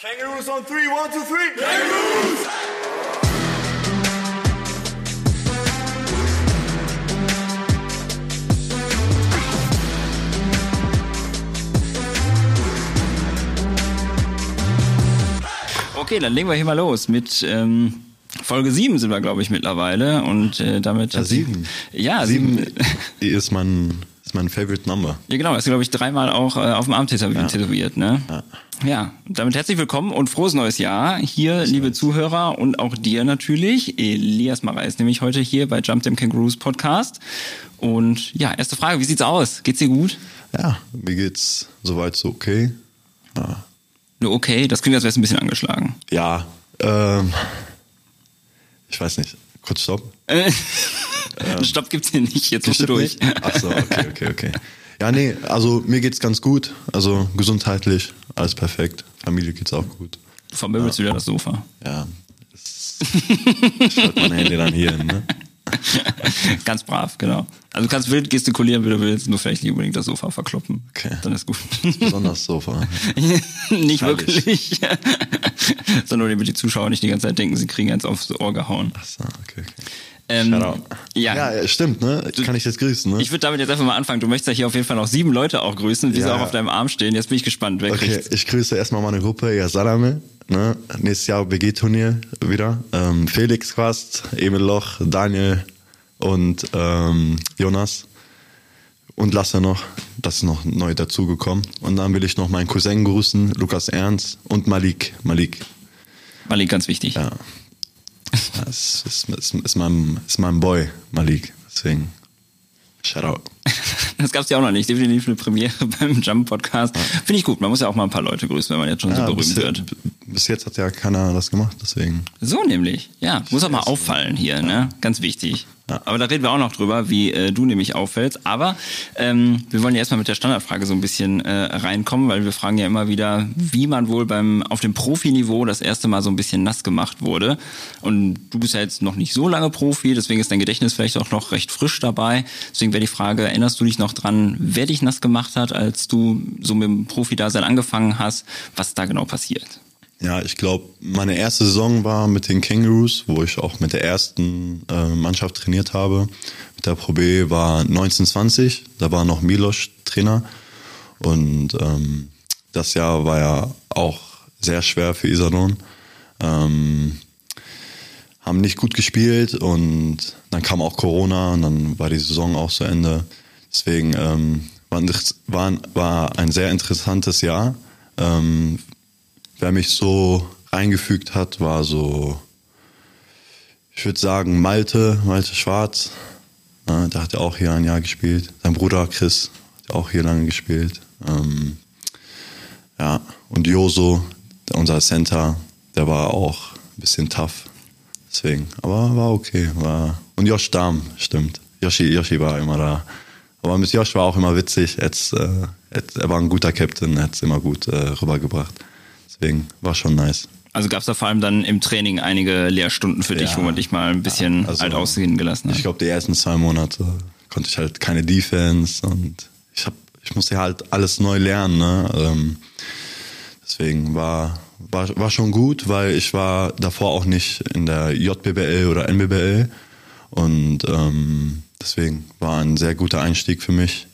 Kangaroos on three, one, two, three. Kangaroos! Okay, dann legen wir hier mal los mit ähm, Folge 7 sind wir, glaube ich, mittlerweile. Und äh, damit. Ja, sieben. Ja, Sieben sieben. ist mein, ist mein favorite number. Ja, genau, das ist, glaube ich, dreimal auch äh, auf dem Arm tätowiert, tätowiert ne? Ja. Ja, damit herzlich willkommen und frohes neues Jahr hier, liebe Zuhörer und auch dir natürlich. Elias Marei ist nämlich heute hier bei Jump Them Kangaroos Podcast. Und ja, erste Frage, wie sieht's aus? Geht's dir gut? Ja, mir geht's soweit so okay. Ja, Nur okay, das klingt, als wär's ein bisschen angeschlagen. ja ähm, ich weiß nicht. Kurz stopp. Äh, Stopp gibt's hier nicht, jetzt musst du durch. Nicht? Ach so, okay, okay, okay. Ja, nee, also mir geht's ganz gut. Also gesundheitlich, alles perfekt. Familie geht's auch gut. Du vermöbelst wieder das Sofa. Ja, das, ich schalte mein Handy dann hier hin, ne? Ganz brav, genau. Also du kannst wild gestikulieren, wie du willst, nur vielleicht nicht unbedingt das Sofa verkloppen. Okay. Dann ist gut. Besonders Sofa. nicht wirklich. Sondern damit die Zuschauer nicht die ganze Zeit denken, sie kriegen eins aufs Ohr gehauen. Ach so, okay, okay. Ähm, ja. Ja, stimmt, ne? Kann ich jetzt grüßen, ne? Ich würde damit jetzt einfach mal anfangen. Du möchtest ja hier auf jeden Fall noch sieben Leute auch grüßen, die so Ja. auch auf deinem Arm stehen. Jetzt bin ich gespannt, wer Okay, kriegt. ich grüße erstmal meine Gruppe, ja Salame, ne? Nächstes Jahr BG-Turnier wieder. Ähm, Felix Quast, Emil Loch, Daniel und ähm, Jonas. Und Lasse noch, das ist noch neu dazugekommen. Und dann will ich noch meinen Cousin grüßen, Lukas Ernst und Malik. Malik, Malik, ganz wichtig. ja. Das ist, ist, ist, mein, ist mein Boy, Malik. Deswegen, Shoutout. Das gab's ja auch noch nicht. Definitiv eine Premiere beim Jump Podcast. Finde ich gut. Man muss ja auch mal ein paar Leute grüßen, wenn man jetzt schon so Ja, berühmt bis, wird. bis jetzt hat ja keiner das gemacht, deswegen. So nämlich. Ja, muss auch mal auffallen hier, ne? Ganz wichtig. Ja. Aber da reden wir auch noch drüber, wie äh, du nämlich auffällst. Aber ähm, wir wollen ja erstmal mit der Standardfrage so ein bisschen äh, reinkommen, weil wir fragen ja immer wieder, wie man wohl beim auf dem Profiniveau das erste Mal so ein bisschen nass gemacht wurde. Und du bist ja jetzt noch nicht so lange Profi, deswegen ist dein Gedächtnis vielleicht auch noch recht frisch dabei. Deswegen wäre die Frage, erinnerst du dich noch dran, wer dich nass gemacht hat, als du so mit dem Profi-Dasein angefangen hast? Was da genau passiert? Ja, ich glaube, meine erste Saison war mit den Kangaroos, wo ich auch mit der ersten äh, Mannschaft trainiert habe. Mit der Pro B war 1920, da war noch Milos Trainer. Und ähm, das Jahr war ja auch sehr schwer für Iserlohn. Ähm, haben nicht gut gespielt und dann kam auch Corona und dann war die Saison auch zu Ende. Deswegen ähm, war, war ein sehr interessantes Jahr. Ähm, wer mich so reingefügt hat, war so, ich würde sagen, Malte, Malte Schwarz. Ja, der hat ja auch hier ein Jahr gespielt. Sein Bruder Chris hat auch hier lange gespielt. Ähm, ja, und Joso, unser Center, der war auch ein bisschen tough. Deswegen, aber war okay. War, und Josh Dahm, stimmt. Yoshi, Yoshi war immer da. Aber mit Josh war auch immer witzig. Jetzt, äh, jetzt, er war ein guter Captain, er hat es immer gut äh, rübergebracht. Deswegen war schon nice. Also gab es da vor allem dann im Training einige Lehrstunden für dich, Ja. wo man dich mal ein bisschen Also, alt aussehen gelassen hat. Ich glaube, die ersten zwei Monate konnte ich halt keine Defense und ich hab, ich musste halt alles neu lernen. Ne? Ähm, deswegen war, war, war schon gut, weil ich war davor auch nicht in der JBBL oder NBBL und ähm, deswegen war ein sehr guter Einstieg für mich.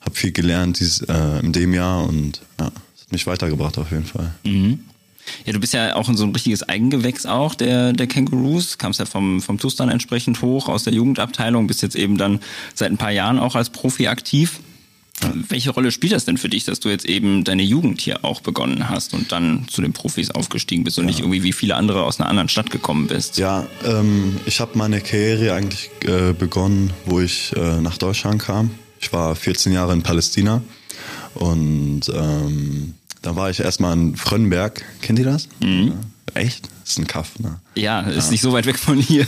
Hab viel gelernt dieses, äh, in dem Jahr und ja, es hat mich weitergebracht auf jeden Fall. Ja, du bist ja auch in so ein richtiges Eigengewächs auch der, der Kangaroos, kamst ja vom, vom TUS dann entsprechend hoch aus der Jugendabteilung, bist jetzt eben dann seit ein paar Jahren auch als Profi aktiv. Welche Rolle spielt das denn für dich, dass du jetzt eben deine Jugend hier auch begonnen hast und dann zu den Profis aufgestiegen bist und nicht irgendwie wie viele andere aus einer anderen Stadt gekommen bist? Ja, ähm, ich habe meine Karriere eigentlich äh, begonnen, wo ich äh, nach Deutschland kam. Ich war 14 Jahre in Palästina und ähm, dann war ich erstmal in Frönnberg. Kennt ihr das? Ja. Echt? Das ist ein Kaff, ne? Ja, ist nicht so weit weg von hier.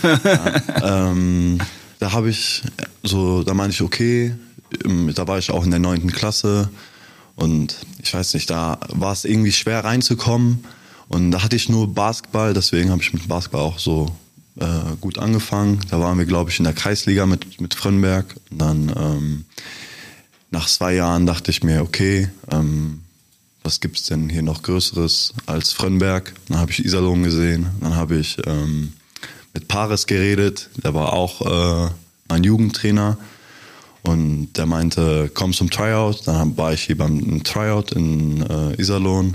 ähm, da habe ich so, da meinte ich, okay, da war ich auch in der neunten Klasse und ich weiß nicht, da war es irgendwie schwer reinzukommen und da hatte ich nur Basketball, deswegen habe ich mit Basketball auch so äh, gut angefangen. Da waren wir, glaube ich, in der Kreisliga mit, mit Frönnberg und dann ähm, nach zwei Jahren dachte ich mir, okay, ähm, was gibt es denn hier noch Größeres als Frönberg? Dann habe ich Iserlohn gesehen, dann habe ich ähm, mit Paris geredet, der war auch äh, mein Jugendtrainer und der meinte, komm zum Tryout. Dann war ich hier beim Tryout in äh, Iserlohn.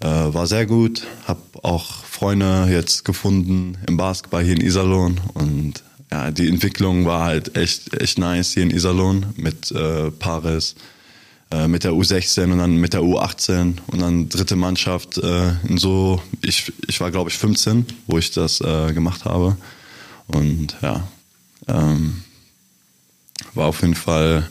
Äh, war sehr gut, habe auch Freunde jetzt gefunden im Basketball hier in Iserlohn und ja, die Entwicklung war halt echt, echt nice hier in Iserlohn mit äh, Paris, äh, mit der U16 und dann mit der U18 und dann dritte Mannschaft äh, in so, ich, ich war glaube ich 15, wo ich das äh, gemacht habe und ja, ähm, war auf jeden Fall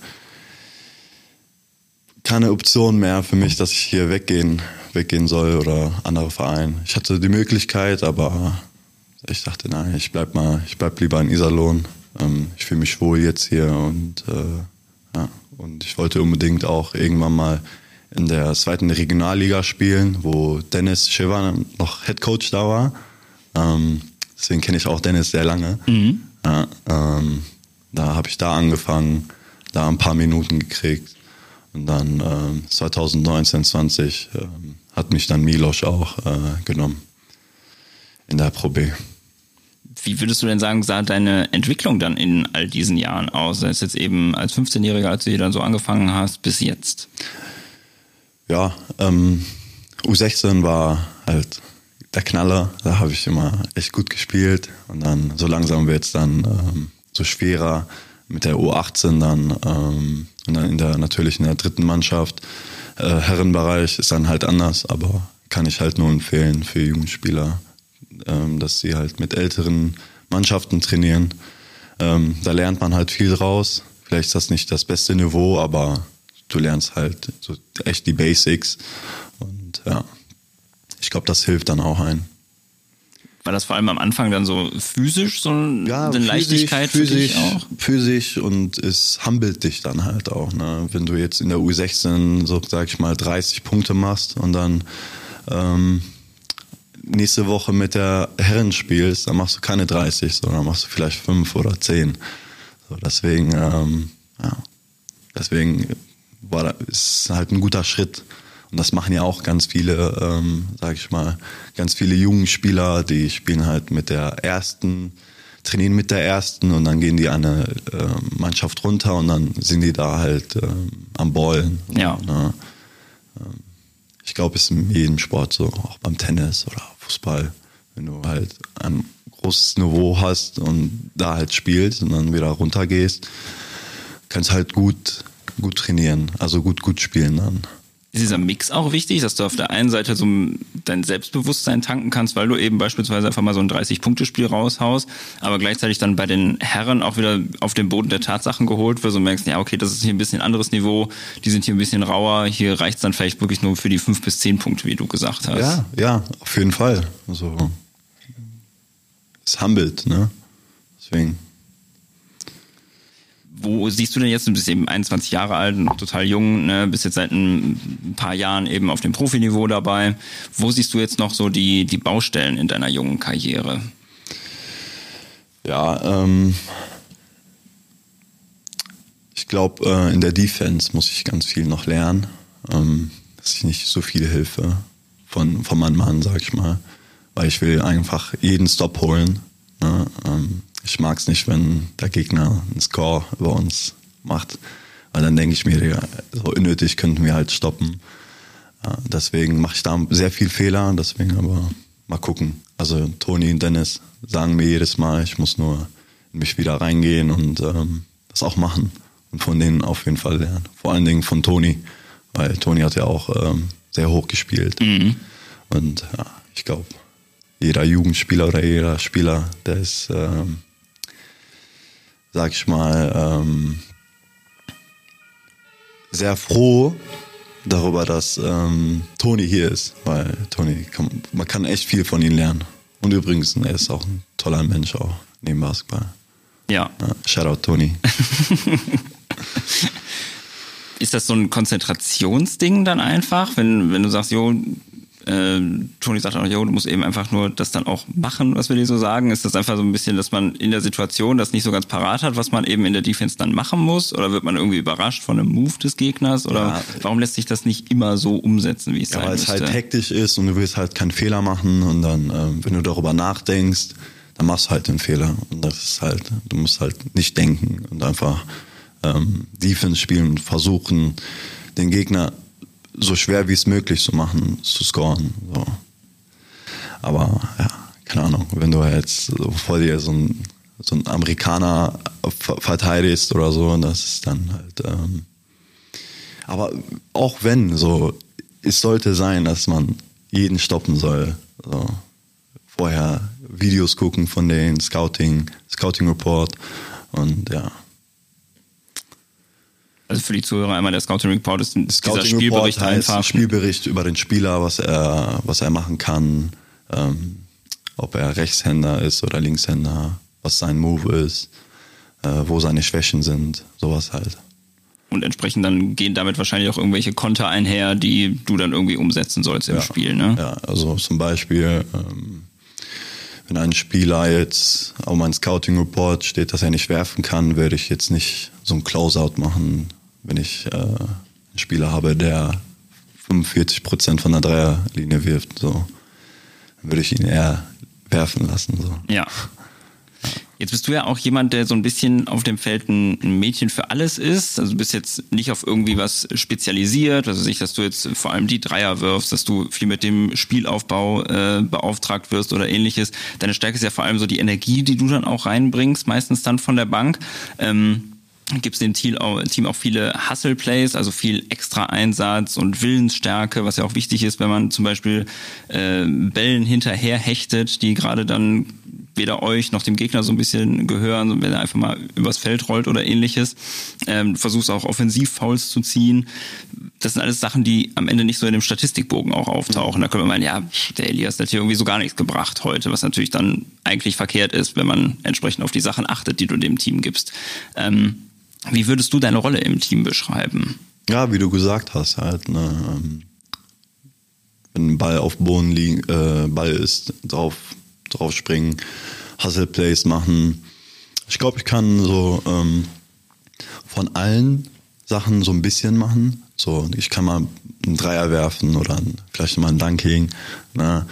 keine Option mehr für mich, dass ich hier weggehen, weggehen soll oder andere Vereine. Ich hatte die Möglichkeit, aber ich dachte, nein, ich bleib mal, ich bleib lieber in Iserlohn. Ähm, ich fühle mich wohl jetzt hier und äh, ja, und ich wollte unbedingt auch irgendwann mal in der zweiten Regionalliga spielen, wo Dennis Schewan noch Head Coach da war. Ähm, deswegen kenne ich auch Dennis sehr lange. Mhm. Ja, ähm, da habe ich da angefangen, da ein paar Minuten gekriegt. Und dann ähm, 2019, 20 ähm, hat mich dann Milos auch äh, genommen in der Pro B. Wie würdest du denn sagen, sah deine Entwicklung dann in all diesen Jahren aus? Sei es jetzt eben als 15-Jähriger, als du hier dann so angefangen hast, bis jetzt? Ja, ähm, U16 war halt der Knaller. Da habe ich immer echt gut gespielt. Und dann so langsam wird es dann ähm, so schwerer mit der U18 dann. Ähm, und dann in der natürlich in der dritten Mannschaft. Äh, Herrenbereich ist dann halt anders, aber kann ich halt nur empfehlen für Jugendspieler, ähm, dass sie halt mit älteren Mannschaften trainieren. Ähm, da lernt man halt viel raus. Vielleicht ist das nicht das beste Niveau, aber du lernst halt so echt die Basics. Und ja, ich glaube, das hilft dann auch ein. War das vor allem am Anfang dann so physisch, so ja, eine physisch, Leichtigkeit physisch, auch? Physisch und es humbelt dich dann halt auch. Ne? Wenn du jetzt in der U16 so, sag ich mal, 30 Punkte machst und dann ähm, nächste Woche mit der Herren spielst, dann machst du keine 30, sondern machst du vielleicht 5 oder 10. So, deswegen, ähm, ja, deswegen war das, ist halt ein guter Schritt. Und das machen ja auch ganz viele, ähm, sag ich mal, ganz viele jungen Spieler, die spielen halt mit der ersten, trainieren mit der ersten und dann gehen die eine äh, Mannschaft runter und dann sind die da halt ähm, am Ballen. Ja. Ne? Ähm, ich glaube, es ist in jedem Sport so, auch beim Tennis oder Fußball, wenn du halt ein großes Niveau hast und da halt spielst und dann wieder runtergehst, kannst halt gut, gut trainieren, also gut, gut spielen dann ist dieser Mix auch wichtig, dass du auf der einen Seite so dein Selbstbewusstsein tanken kannst, weil du eben beispielsweise einfach mal so ein 30-Punkte-Spiel raushaust, aber gleichzeitig dann bei den Herren auch wieder auf den Boden der Tatsachen geholt wirst und merkst, ja, okay, das ist hier ein bisschen anderes Niveau, die sind hier ein bisschen rauer, hier reicht's dann vielleicht wirklich nur für die fünf bis zehn Punkte, wie du gesagt hast. Ja, ja, auf jeden Fall. Also, es humbelt, ne? Deswegen wo siehst du denn jetzt, du bist eben 21 Jahre alt, noch total jung, ne, bist jetzt seit ein paar Jahren eben auf dem Profiniveau dabei. Wo siehst du jetzt noch so die, die Baustellen in deiner jungen Karriere? Ja, ähm, ich glaube, äh, in der Defense muss ich ganz viel noch lernen, ähm, dass ich nicht so viel Hilfe von, von meinem Mann, sag ich mal, weil ich will einfach jeden Stop holen. Ne? Ähm, ich mag es nicht, wenn der Gegner einen Score über uns macht. Weil dann denke ich mir, so unnötig könnten wir halt stoppen. deswegen mache ich da sehr viel Fehler, deswegen aber mal gucken. Also Toni und Dennis sagen mir jedes Mal, ich muss nur in mich wieder reingehen und ähm, das auch machen. Und von denen auf jeden Fall lernen. Vor allen Dingen von Toni, weil Toni hat ja auch ähm, sehr hoch gespielt. Mhm. Und ja, ich glaube, jeder Jugendspieler oder jeder Spieler, der ist ähm, sag ich mal, ähm, sehr froh darüber, dass ähm, Toni hier ist, weil Toni, kann, man kann echt viel von ihm lernen. Und übrigens, er ist auch ein toller Mensch auch neben Basketball. Ja. ja Shoutout Toni. ist das so ein Konzentrationsding dann einfach, wenn, wenn du sagst, jo, äh, Toni sagt auch, jo, du musst eben einfach nur das dann auch machen, was wir dir so sagen. Ist das einfach so ein bisschen, dass man in der Situation das nicht so ganz parat hat, was man eben in der Defense dann machen muss? Oder wird man irgendwie überrascht von einem Move des Gegners? Oder ja. warum lässt sich das nicht immer so umsetzen, wie es ja, sein weil müsste? es halt hektisch ist und du willst halt keinen Fehler machen und dann, äh, wenn du darüber nachdenkst, dann machst du halt den Fehler. Und das ist halt, du musst halt nicht denken und einfach ähm, Defense spielen und versuchen, den Gegner so schwer wie es möglich zu machen, zu scoren. So. Aber ja, keine Ahnung, wenn du jetzt so vor dir so ein, so ein Amerikaner verteidigst oder so, das ist dann halt. Ähm, aber auch wenn, so, es sollte sein, dass man jeden stoppen soll. So. Vorher Videos gucken von den Scouting, Scouting Report und ja. Also für die Zuhörer einmal der Scouting Report ist, ist Scouting dieser Spielbericht Report heißt einfach. Spielbericht über den Spieler, was er, was er machen kann, ähm, ob er Rechtshänder ist oder Linkshänder, was sein Move ist, äh, wo seine Schwächen sind, sowas halt. Und entsprechend dann gehen damit wahrscheinlich auch irgendwelche Konter einher, die du dann irgendwie umsetzen sollst im ja. Spiel, ne? Ja, also zum Beispiel, ähm, wenn ein Spieler jetzt auf meinem Scouting Report steht, dass er nicht werfen kann, werde ich jetzt nicht so ein Closeout machen, wenn ich äh, einen Spieler habe, der 45 Prozent von der Dreierlinie wirft. So, dann würde ich ihn eher werfen lassen. So. Ja. Jetzt bist du ja auch jemand, der so ein bisschen auf dem Feld ein, Mädchen für alles ist. Also du bist jetzt nicht auf irgendwie was spezialisiert, also nicht, dass du jetzt vor allem die Dreier wirfst, dass du viel mit dem Spielaufbau äh, beauftragt wirst oder ähnliches. Deine Stärke ist ja vor allem so die Energie, die du dann auch reinbringst, meistens dann von der Bank. Ähm, gibt es im Team auch viele Hustle-Plays, also viel extra Einsatz und Willensstärke, was ja auch wichtig ist, wenn man zum Beispiel äh, Bällen hinterher hechtet, die gerade dann weder euch noch dem Gegner so ein bisschen gehören, wenn er einfach mal übers Feld rollt oder ähnliches. Ähm, versuchst auch Offensivfouls zu ziehen. Das sind alles Sachen, die am Ende nicht so in dem Statistikbogen auch auftauchen. Da können wir meinen, ja, der Elias hat hier irgendwie so gar nichts gebracht heute, was natürlich dann eigentlich verkehrt ist, wenn man entsprechend auf die Sachen achtet, die du dem Team gibst. Ähm, wie würdest du deine Rolle im Team beschreiben? Ja, wie du gesagt hast, halt, ne, ähm, wenn ein Ball auf Boden liegt, äh, Ball ist, drauf, drauf springen, Hustle Plays machen. Ich glaube, ich kann so ähm, von allen Sachen so ein bisschen machen. So, ich kann mal einen Dreier werfen oder vielleicht mal ein Dunking, ne,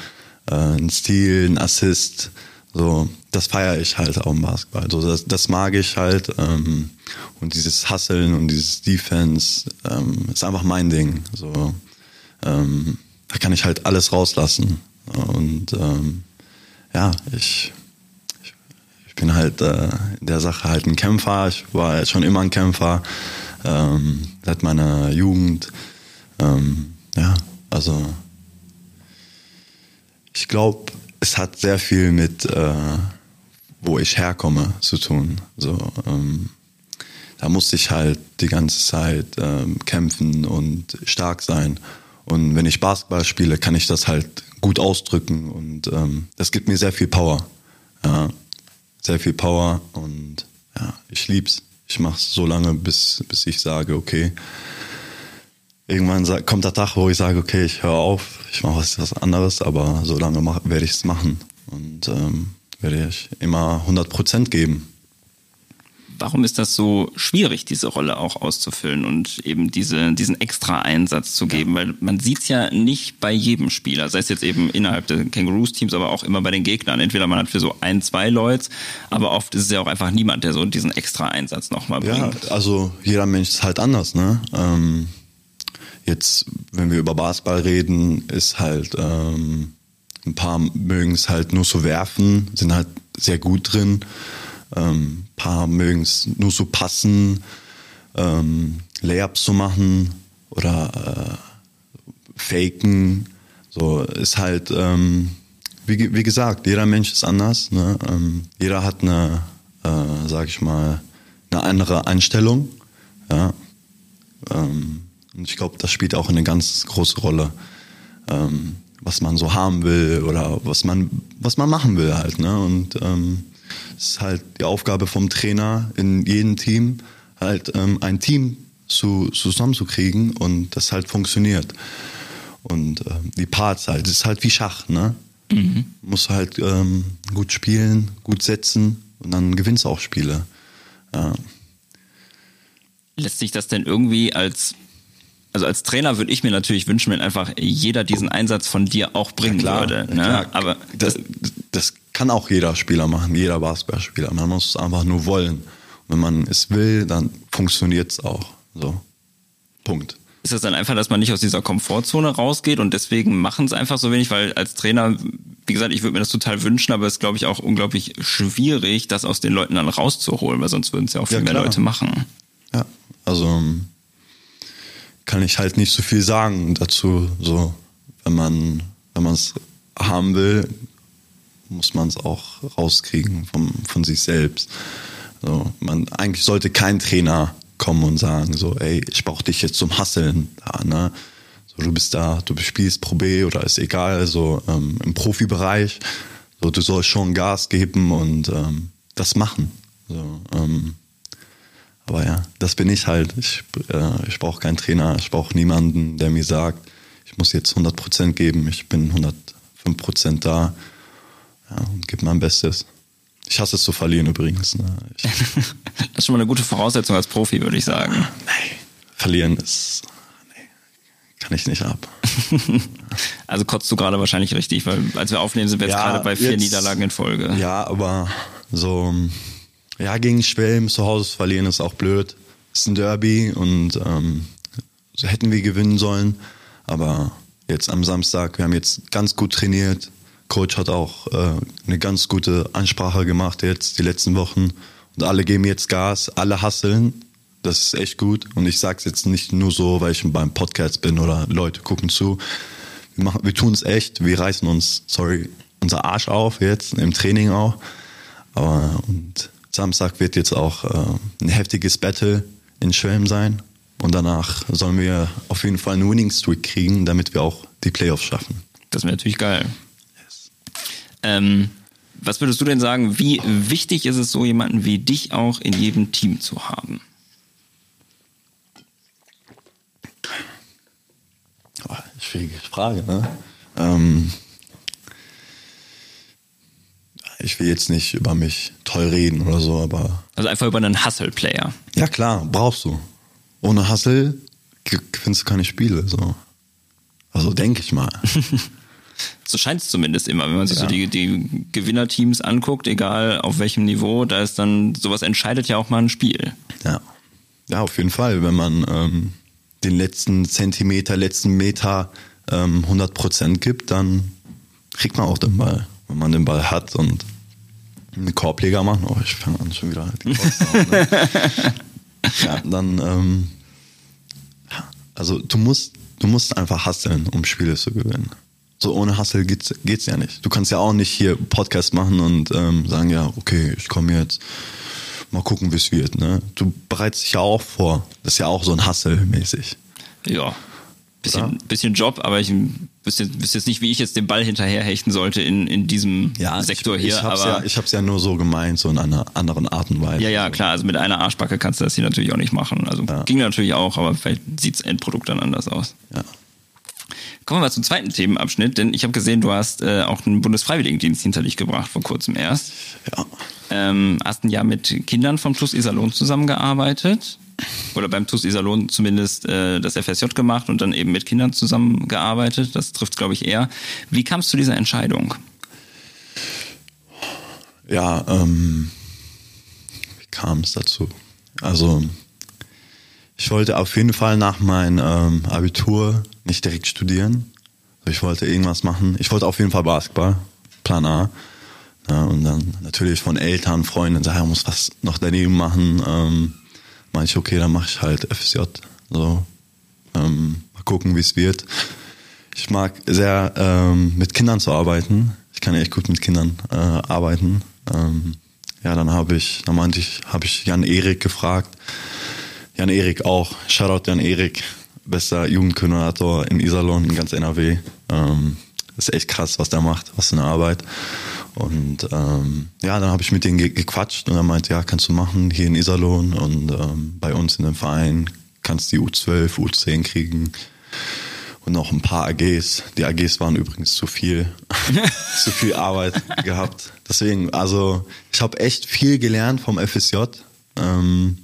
äh, ein Steal, ein Assist. So, das feiere ich halt auch im Basketball. So, das, das mag ich halt. Ähm, und dieses Husteln und dieses Defense ähm, ist einfach mein Ding. So, ähm, da kann ich halt alles rauslassen. Und ähm, ja, ich, ich, ich bin halt äh, in der Sache halt ein Kämpfer. Ich war schon immer ein Kämpfer ähm, seit meiner Jugend. Ähm, ja, also ich glaube, es hat sehr viel mit, äh, wo ich herkomme, zu tun. So, ähm, da musste ich halt die ganze Zeit ähm, kämpfen und stark sein. Und wenn ich Basketball spiele, kann ich das halt gut ausdrücken und ähm, das gibt mir sehr viel Power. Ja, sehr viel Power und ja, ich lieb's. Ich mach's so lange, bis, bis ich sage, okay, irgendwann kommt der Tag, wo ich sage, okay, ich höre auf, ich mache was, anderes, aber so lange werde ich es machen und ähm, werde ich immer 100 Prozent geben. Warum ist das so schwierig, diese Rolle auch auszufüllen und eben diese, diesen extra Einsatz zu geben? Ja. Weil man sieht es ja nicht bei jedem Spieler, sei es jetzt eben innerhalb des Kangaroos-Teams, aber auch immer bei den Gegnern. Entweder man hat für so ein, zwei Leute, aber oft ist es ja auch einfach niemand, der so diesen extra Einsatz nochmal bringt. Ja, also jeder Mensch ist halt anders, ne? Ähm Jetzt, wenn wir über Basketball reden, ist halt ähm, ein paar mögen es halt nur so werfen, sind halt sehr gut drin. Ähm, paar mögen es nur so passen, ähm, Layups zu machen oder äh, faken. So ist halt, ähm, wie, wie gesagt, jeder Mensch ist anders. Ne? Ähm, jeder hat eine, äh, sag ich mal, eine andere Einstellung. Ja. Ähm, und ich glaube, das spielt auch eine ganz große Rolle, ähm, was man so haben will oder was man, was man machen will halt. Ne? Und ähm, es ist halt die Aufgabe vom Trainer in jedem Team, halt ähm, ein Team zu, zusammenzukriegen und das halt funktioniert. Und ähm, die Parts halt, das ist halt wie Schach, ne? Mhm. Muss halt ähm, gut spielen, gut setzen und dann gewinnst du auch Spiele. Ja. Lässt sich das denn irgendwie als also als Trainer würde ich mir natürlich wünschen, wenn einfach jeder diesen Einsatz von dir auch bringen ja, klar, würde. Ne? Ja, Aber das, das kann auch jeder Spieler machen, jeder Basketballspieler. Man muss es einfach nur wollen. Und wenn man es will, dann funktioniert es auch. So. Punkt. Ist das dann einfach, dass man nicht aus dieser Komfortzone rausgeht und deswegen machen es einfach so wenig? Weil als Trainer, wie gesagt, ich würde mir das total wünschen, aber es ist, glaube ich, auch unglaublich schwierig, das aus den Leuten dann rauszuholen, weil sonst würden es ja auch viel ja, mehr Leute machen. Ja, also kann ich halt nicht so viel sagen dazu. So, wenn man, wenn es haben will, muss man es auch rauskriegen vom, von sich selbst. So, man, eigentlich sollte kein Trainer kommen und sagen, so, ey, ich brauche dich jetzt zum Hasseln da, ne? So, du bist da, du spielst Pro B oder ist egal, so ähm, im Profibereich, so, du sollst schon Gas geben und ähm, das machen. So, ähm, aber ja, das bin ich halt. Ich, äh, ich brauche keinen Trainer, ich brauche niemanden, der mir sagt, ich muss jetzt 100% geben, ich bin 105% da ja, und gebe mein Bestes. Ich hasse es zu verlieren übrigens. Ne? das ist schon mal eine gute Voraussetzung als Profi, würde ich sagen. Nee, verlieren ist. Nee, kann ich nicht ab. also kotzt du gerade wahrscheinlich richtig, weil als wir aufnehmen, sind wir jetzt ja, gerade bei vier jetzt, Niederlagen in Folge. Ja, aber so, ja, gegen Schwelm zu Hause verlieren ist auch blöd. Es ist ein Derby und ähm, so hätten wir gewinnen sollen. Aber jetzt am Samstag, wir haben jetzt ganz gut trainiert, Coach hat auch äh, eine ganz gute Ansprache gemacht jetzt die letzten Wochen. Und alle geben jetzt Gas, alle hasseln. Das ist echt gut. Und ich sage es jetzt nicht nur so, weil ich beim Podcast bin oder Leute gucken zu. Wir, wir tun es echt. Wir reißen uns, sorry, unser Arsch auf jetzt, im Training auch. Aber und Samstag wird jetzt auch äh, ein heftiges Battle in Schwelm sein. Und danach sollen wir auf jeden Fall einen Winning Streak kriegen, damit wir auch die Playoffs schaffen. Das wäre natürlich geil. Ähm, was würdest du denn sagen, wie wichtig ist es so, jemanden wie dich auch in jedem Team zu haben? Oh, schwierige Frage, ne? Ähm, ich will jetzt nicht über mich toll reden oder so, aber. Also einfach über einen Hustle-Player. Ja, klar, brauchst du. Ohne Hustle gewinnst du keine Spiele, so. Also denke ich mal. So scheint es zumindest immer, wenn man sich ja. so die, die Gewinnerteams anguckt, egal auf welchem Niveau, da ist dann, sowas entscheidet ja auch mal ein Spiel. Ja. Ja, auf jeden Fall. Wenn man ähm, den letzten Zentimeter, letzten Meter ähm, 100% gibt, dann kriegt man auch den Ball. Wenn man den Ball hat und einen Korbleger macht, oh, ich fange an schon wieder die auf, ne? Ja, dann, ähm, also du musst, du musst einfach hasseln, um Spiele zu gewinnen. So ohne Hustle geht's, geht's ja nicht. Du kannst ja auch nicht hier Podcast machen und ähm, sagen, ja, okay, ich komme jetzt, mal gucken, wie es wird. Ne? Du bereitest dich ja auch vor. Das ist ja auch so ein Hustle-mäßig. Ja. Bisschen, bisschen Job, aber ich wüsste, wüsste jetzt nicht, wie ich jetzt den Ball hinterherhechten sollte in, in diesem ja, Sektor ich, hier. Ich hab's, aber ja, ich hab's ja nur so gemeint, so in einer anderen Art und Weise. Ja, ja, klar. Also mit einer Arschbacke kannst du das hier natürlich auch nicht machen. Also ja. ging natürlich auch, aber vielleicht sieht's Endprodukt dann anders aus. Ja. Kommen wir mal zum zweiten Themenabschnitt, denn ich habe gesehen, du hast äh, auch einen Bundesfreiwilligendienst hinter dich gebracht, vor kurzem erst. Ja. Ähm, hast ein Jahr mit Kindern vom TUS Iserlohn zusammengearbeitet. Oder beim TUS Iserlohn zumindest äh, das FSJ gemacht und dann eben mit Kindern zusammengearbeitet. Das trifft, glaube ich, eher. Wie kam es zu dieser Entscheidung? Ja, ähm, wie kam es dazu? Also, ich wollte auf jeden Fall nach meinem ähm, Abitur nicht direkt studieren. Ich wollte irgendwas machen. Ich wollte auf jeden Fall Basketball, Plan A. Ja, und dann natürlich von Eltern, Freunden, sagen, ich muss was noch daneben machen. Ähm, meinte ich, okay, dann mache ich halt FSJ. So, ähm, mal gucken, wie es wird. Ich mag sehr ähm, mit Kindern zu arbeiten. Ich kann echt gut mit Kindern äh, arbeiten. Ähm, ja, dann habe ich, dann meinte ich, habe ich Jan Erik gefragt. Jan Erik auch. Shoutout Jan Erik bester Jugendkoordinator in Iserlohn, in ganz NRW. Ähm, ist echt krass, was der macht, was für eine Arbeit. Und ähm, ja, dann habe ich mit denen ge gequatscht und er meinte, ja, kannst du machen hier in Iserlohn und ähm, bei uns in dem Verein kannst du die U12, U10 kriegen. und noch ein paar AGs. Die AGs waren übrigens zu viel, zu viel Arbeit gehabt. Deswegen, also ich habe echt viel gelernt vom FSJ. Ähm,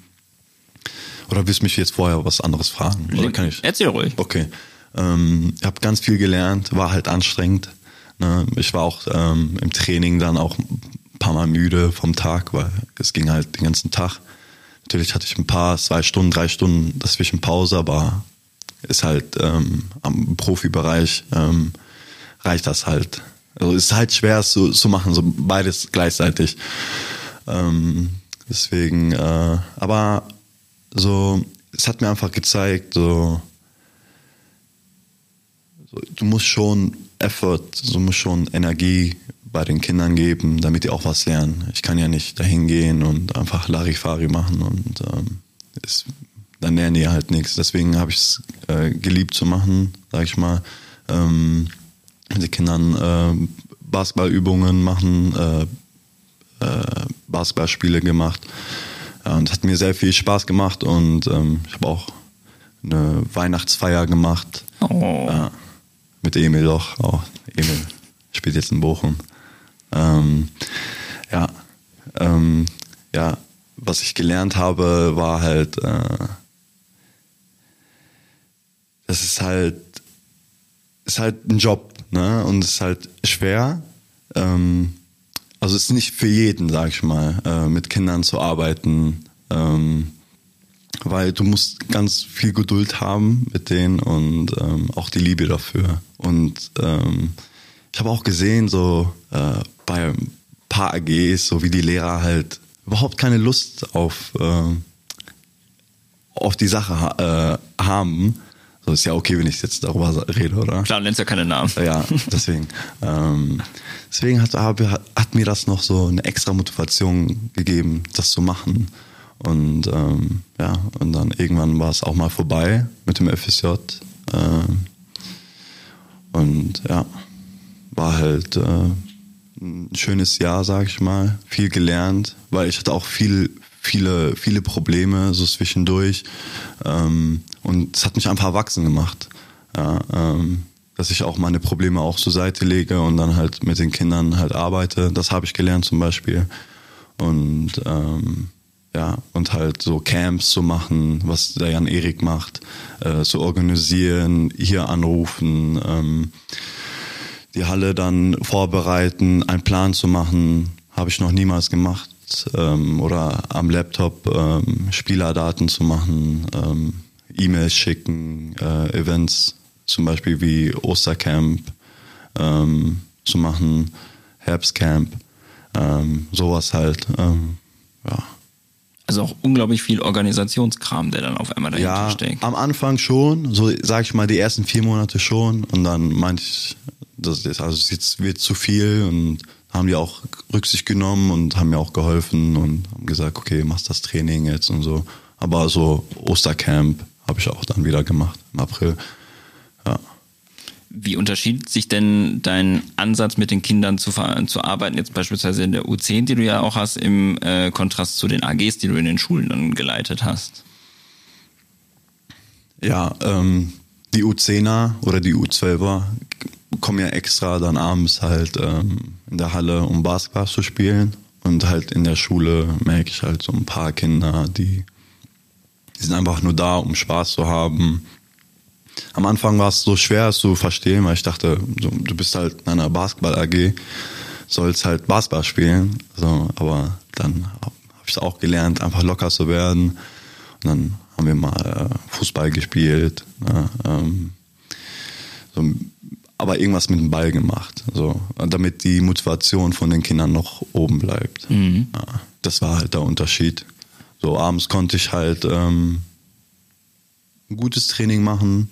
oder willst du mich jetzt vorher was anderes fragen? Oder kann ich? Erzähl ruhig. Okay. Ähm, ich habe ganz viel gelernt, war halt anstrengend. Ne? Ich war auch ähm, im Training dann auch ein paar Mal müde vom Tag, weil es ging halt den ganzen Tag. Natürlich hatte ich ein paar, zwei Stunden, drei Stunden dazwischen Pause, aber ist halt ähm, am Profibereich ähm, reicht das halt. Also ist halt schwer zu, zu machen, so beides gleichzeitig. Ähm, deswegen, äh, aber so, es hat mir einfach gezeigt, so, so du musst schon Effort, du musst schon Energie bei den Kindern geben, damit die auch was lernen. Ich kann ja nicht dahin gehen und einfach Larifari machen und ähm, es, dann lernen die halt nichts. Deswegen habe ich es äh, geliebt zu machen, sag ich mal. Ähm, mit den Kindern äh, Basketballübungen machen, äh, äh, Basketballspiele gemacht. Ja, und es hat mir sehr viel Spaß gemacht und ähm, ich habe auch eine Weihnachtsfeier gemacht. Oh. Ja, mit Emil doch. Auch Emil spielt jetzt in Bochum. Ähm, ja, ähm, ja, was ich gelernt habe, war halt, äh, das ist halt, ist halt ein Job, ne? Und es ist halt schwer. Ähm, also es ist nicht für jeden, sag ich mal, äh, mit Kindern zu arbeiten, ähm, weil du musst ganz viel Geduld haben mit denen und ähm, auch die Liebe dafür. Und ähm, ich habe auch gesehen, so äh, bei ein paar AGs, so wie die Lehrer halt überhaupt keine Lust auf, äh, auf die Sache ha äh, haben. So ist ja okay, wenn ich jetzt darüber rede, oder? Klar, du nennst ja keine Namen. Ja, deswegen. ähm, deswegen hat, hat mir das noch so eine extra Motivation gegeben, das zu machen. Und ähm, ja, und dann irgendwann war es auch mal vorbei mit dem FSJ. Ähm, und ja, war halt äh, ein schönes Jahr, sag ich mal. Viel gelernt, weil ich hatte auch viel, viele, viele Probleme so zwischendurch. Ähm, und es hat mich einfach erwachsen gemacht. Ja, ähm, dass ich auch meine Probleme auch zur Seite lege und dann halt mit den Kindern halt arbeite. Das habe ich gelernt zum Beispiel. Und ähm, ja, und halt so Camps zu machen, was der Jan Erik macht, äh, zu organisieren, hier anrufen, ähm, die Halle dann vorbereiten, einen Plan zu machen, habe ich noch niemals gemacht. Ähm, oder am Laptop ähm, Spielerdaten zu machen, ähm, E-Mails schicken, äh, Events zum Beispiel wie Ostercamp ähm, zu machen, Herbstcamp, ähm, sowas halt. Ähm, ja. Also auch unglaublich viel Organisationskram, der dann auf einmal dahinter Ja, steckt. am Anfang schon, so sag ich mal die ersten vier Monate schon und dann meinte ich, das ist, also jetzt wird zu viel und haben die auch Rücksicht genommen und haben mir auch geholfen und haben gesagt, okay, machst das Training jetzt und so. Aber so Ostercamp habe ich auch dann wieder gemacht im April. Ja. Wie unterscheidet sich denn dein Ansatz mit den Kindern zu, zu arbeiten, jetzt beispielsweise in der U10, die du ja auch hast, im äh, Kontrast zu den AGs, die du in den Schulen dann geleitet hast? Ja, ähm, die U10er oder die U12er kommen ja extra dann abends halt ähm, in der Halle, um Basketball zu spielen. Und halt in der Schule merke ich halt so ein paar Kinder, die, die sind einfach nur da, um Spaß zu haben. Am Anfang war es so schwer es zu verstehen, weil ich dachte, so, du bist halt in einer Basketball-AG, sollst halt Basketball spielen. So, aber dann habe ich es auch gelernt, einfach locker zu werden. Und dann haben wir mal äh, Fußball gespielt. Ne, ähm, so, aber irgendwas mit dem Ball gemacht, so, damit die Motivation von den Kindern noch oben bleibt. Ja, das war halt der Unterschied. So abends konnte ich halt ähm, ein gutes Training machen.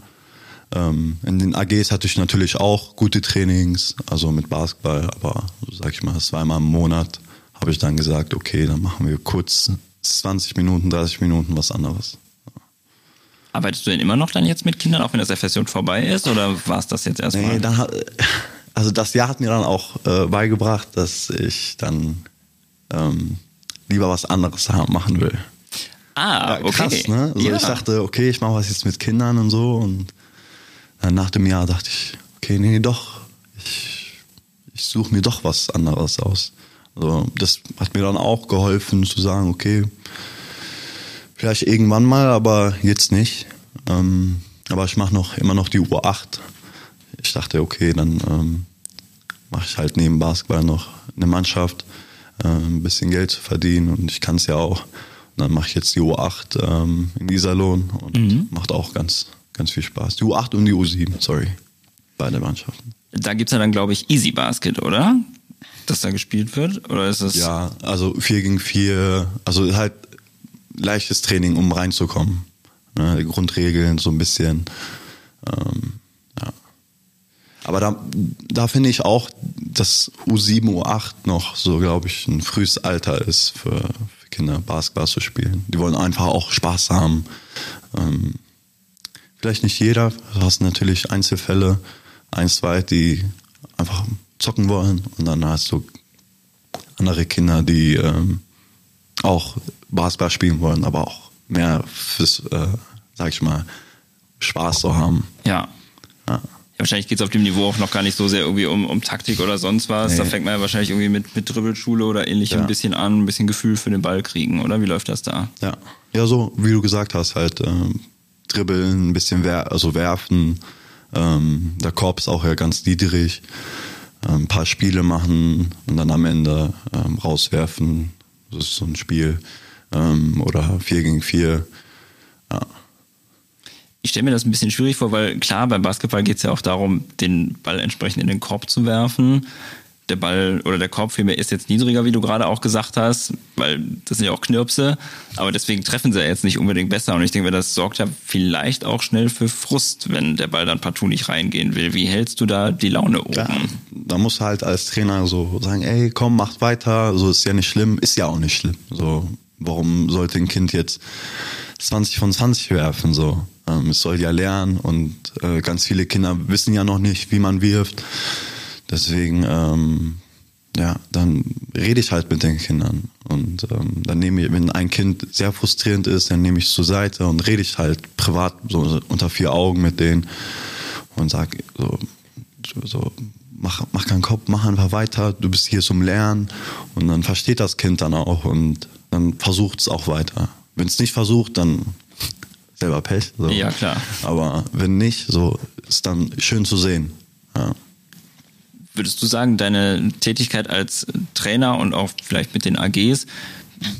Ähm, in den AGs hatte ich natürlich auch gute Trainings, also mit Basketball, aber so sag ich mal, zweimal im Monat habe ich dann gesagt, okay, dann machen wir kurz 20 Minuten, 30 Minuten was anderes. Arbeitest du denn immer noch dann jetzt mit Kindern, auch wenn das FSJ vorbei ist, oder war es das jetzt erstmal? Nee, dann also das Jahr hat mir dann auch äh, beigebracht, dass ich dann ähm, lieber was anderes machen will. ah, okay. Krass, ne? Also ja. ich dachte, okay, ich mache was jetzt mit Kindern und so und nach dem Jahr dachte ich, okay, nee, doch, ich, ich suche mir doch was anderes aus. Also das hat mir dann auch geholfen zu sagen, okay, vielleicht irgendwann mal, aber jetzt nicht. Ähm, aber ich mache noch immer noch die U8. Ich dachte, okay, dann ähm, mache ich halt neben Basketball noch eine Mannschaft, äh, ein bisschen Geld zu verdienen und ich kann es ja auch. Und dann mache ich jetzt die U8 ähm, in Iserlohn und mhm. macht auch ganz, ganz viel Spaß. Die U8 und die U7, sorry, beide Mannschaften. Da gibt es ja dann, glaube ich, Easy Basket, oder? Dass da gespielt wird? Oder ist es. Ja, also 4 gegen 4, also halt leichtes Training, um reinzukommen. Ne, Grundregeln so ein bisschen. Ähm, ja. Aber da, da finde ich auch, dass U7, U8 noch so, glaube ich, ein frühes Alter ist für, für, Kinder, Basketball zu spielen. Die wollen einfach auch Spaß haben. Ähm, vielleicht nicht jeder, du hast natürlich Einzelfälle, ein, zwei, die einfach zocken wollen und dann hast du andere Kinder, die ähm, auch Basketball spielen wollen, aber auch mehr fürs, äh, sag ich mal, Spaß zu haben. Ja. ja. Wahrscheinlich geht es auf dem Niveau auch noch gar nicht so sehr irgendwie um, um Taktik oder sonst was. Nee. Da fängt man ja wahrscheinlich irgendwie mit, mit Dribbelschule oder ähnlichem ja. ein bisschen an, ein bisschen Gefühl für den Ball kriegen, oder? Wie läuft das da? Ja, ja so wie du gesagt hast, halt ähm, dribbeln, ein bisschen wer also werfen. Ähm, der Korb ist auch ja ganz niedrig. Ähm, ein paar Spiele machen und dann am Ende ähm, rauswerfen. Das ist so ein Spiel. Ähm, oder 4 gegen 4. Ja. Ich stelle mir das ein bisschen schwierig vor, weil klar, beim Basketball geht es ja auch darum, den Ball entsprechend in den Korb zu werfen der Ball oder der Korb vielmehr ist jetzt niedriger, wie du gerade auch gesagt hast, weil das sind ja auch Knirpse, aber deswegen treffen sie ja jetzt nicht unbedingt besser und ich denke, das sorgt ja vielleicht auch schnell für Frust, wenn der Ball dann partout nicht reingehen will. Wie hältst du da die Laune oben? Ja, da muss halt als Trainer so sagen, ey, komm, macht weiter, so ist ja nicht schlimm, ist ja auch nicht schlimm. So, warum sollte ein Kind jetzt 20 von 20 werfen, so? Ähm, es soll ja lernen und äh, ganz viele Kinder wissen ja noch nicht, wie man wirft. Deswegen, ähm, ja, dann rede ich halt mit den Kindern. Und ähm, dann nehme ich, wenn ein Kind sehr frustrierend ist, dann nehme ich es zur Seite und rede ich halt privat so unter vier Augen mit denen und sage so, so mach, mach keinen Kopf, mach einfach weiter, du bist hier zum Lernen. Und dann versteht das Kind dann auch und dann versucht es auch weiter. Wenn es nicht versucht, dann selber Pech. So. Ja, klar. Aber wenn nicht, so ist dann schön zu sehen. Ja. Würdest du sagen, deine Tätigkeit als Trainer und auch vielleicht mit den AGs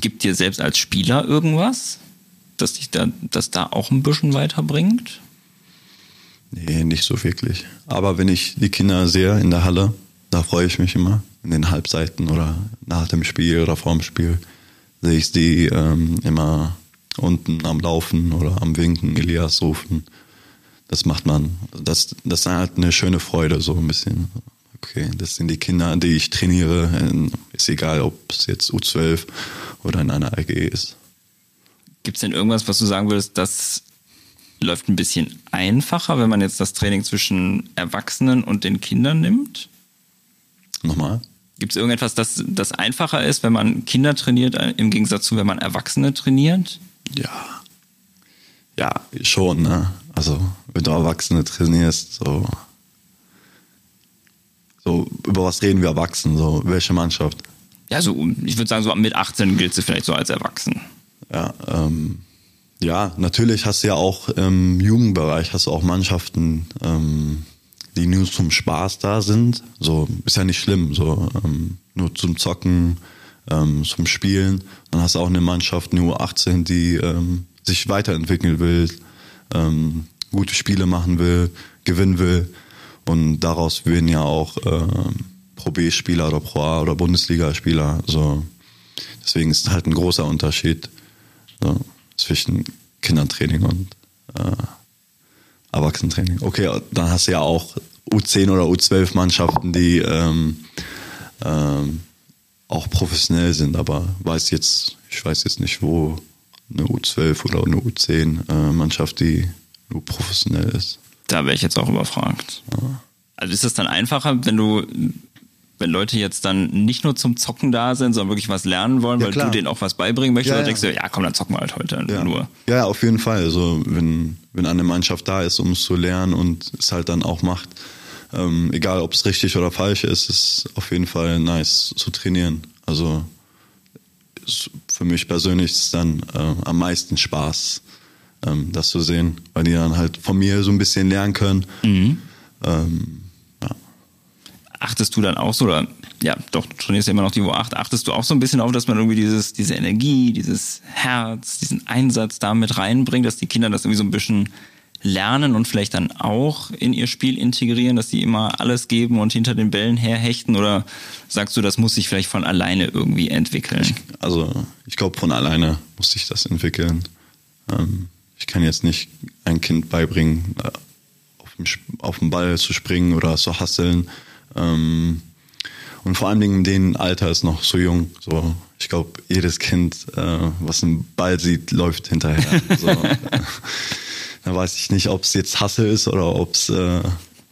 gibt dir selbst als Spieler irgendwas, das dich da, das da auch ein bisschen weiterbringt? Nee, nicht so wirklich. Aber wenn ich die Kinder sehe in der Halle, da freue ich mich immer. In den Halbseiten oder nach dem Spiel oder vorm Spiel sehe ich die ähm, immer unten am Laufen oder am Winken, Elias rufen. Das macht man. Das, das ist halt eine schöne Freude, so ein bisschen. Okay, das sind die Kinder, die ich trainiere. Ist egal, ob es jetzt U12 oder in einer AG ist. Gibt es denn irgendwas, was du sagen würdest, das läuft ein bisschen einfacher, wenn man jetzt das Training zwischen Erwachsenen und den Kindern nimmt? Nochmal? Gibt es irgendetwas, das, das einfacher ist, wenn man Kinder trainiert, äh, im Gegensatz zu, wenn man Erwachsene trainiert? Ja. Ja, schon, ne? Also, wenn du Erwachsene trainierst, so so, über was reden wir erwachsen? So, welche Mannschaft? Ja, so, ich würde sagen, so mit 18 gilt es vielleicht so als erwachsen. Ja, ähm, ja, natürlich hast du ja auch im Jugendbereich hast du auch Mannschaften, ähm, die nur zum Spaß da sind. So, ist ja nicht schlimm, so, ähm, nur zum Zocken, ähm, zum Spielen. Dann hast du auch eine Mannschaft, nur 18, die ähm, sich weiterentwickeln will, ähm, gute Spiele machen will, gewinnen will. Und daraus werden ja auch äh, Pro B-Spieler oder Pro A oder Bundesligaspieler. So. Deswegen ist halt ein großer Unterschied so, zwischen Kindertraining und äh, Erwachsenentraining. Okay, dann hast du ja auch U10 oder U12 Mannschaften, die ähm, ähm, auch professionell sind, aber weiß jetzt, ich weiß jetzt nicht, wo eine U12 oder eine U10 äh, Mannschaft, die nur professionell ist. Da wäre ich jetzt auch überfragt. Also ist es dann einfacher, wenn du wenn Leute jetzt dann nicht nur zum Zocken da sind, sondern wirklich was lernen wollen, Ja, weil klar. du denen auch was beibringen möchtest, Ja, oder ja. denkst du, ja komm, dann zocken wir halt heute Ja. nur. ja, auf jeden Fall. Also wenn, wenn eine Mannschaft da ist, um es zu lernen und es halt dann auch macht, ähm, egal ob es richtig oder falsch ist, ist auf jeden Fall nice zu trainieren. Also ist für mich persönlich ist es dann äh, am meisten Spaß, ähm, das zu sehen, weil die dann halt von mir so ein bisschen lernen können. Ähm, ja. Achtest du dann auch so, oder ja, doch, du trainierst ja immer noch die U8, achtest du auch so ein bisschen auf, dass man irgendwie dieses, diese Energie, dieses Herz, diesen Einsatz da mit reinbringt, dass die Kinder das irgendwie so ein bisschen lernen und vielleicht dann auch in ihr Spiel integrieren, dass die immer alles geben und hinter den Bällen herhechten? Oder sagst du, das muss sich vielleicht von alleine irgendwie entwickeln? Also ich glaube, von alleine muss sich das entwickeln. Ähm, ich kann jetzt nicht ein Kind beibringen, äh, auf dem, auf den Ball zu springen oder zu hasseln. Ähm, und vor allen Dingen in dem Alter ist noch so jung. So, ich glaube, jedes Kind, äh, was einen Ball sieht, läuft hinterher. So, äh, da weiß ich nicht, ob es jetzt Hassel ist oder ob es äh,